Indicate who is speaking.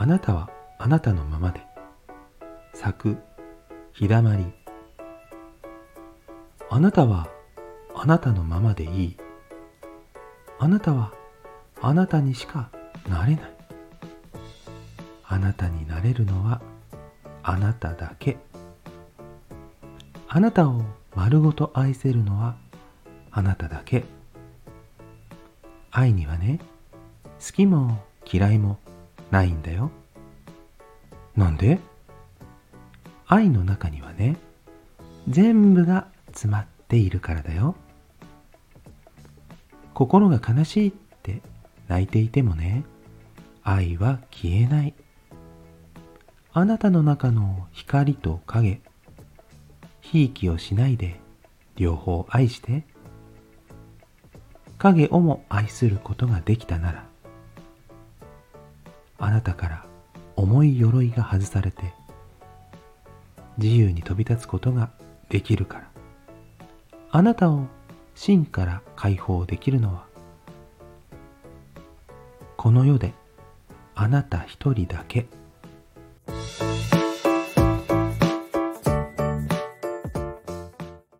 Speaker 1: あなたはあなたのままで。咲く日だまり。あなたはあなたのままでいい。あなたはあなたにしかなれない。あなたになれるのはあなただけ。あなたを丸ごと愛せるのはあなただけ。愛にはね好きも嫌いもないんだよ。なんで？愛の中にはね全部が詰まっているからだよ。心が悲しいって泣いていてもね愛は消えない。あなたの中の光と影ひいきをしないで両方愛して。影をも愛することができたならあなたから重い鎧が外されて自由に飛び立つことができるからあなたを真から解放できるのはこの世であなた一人だけ。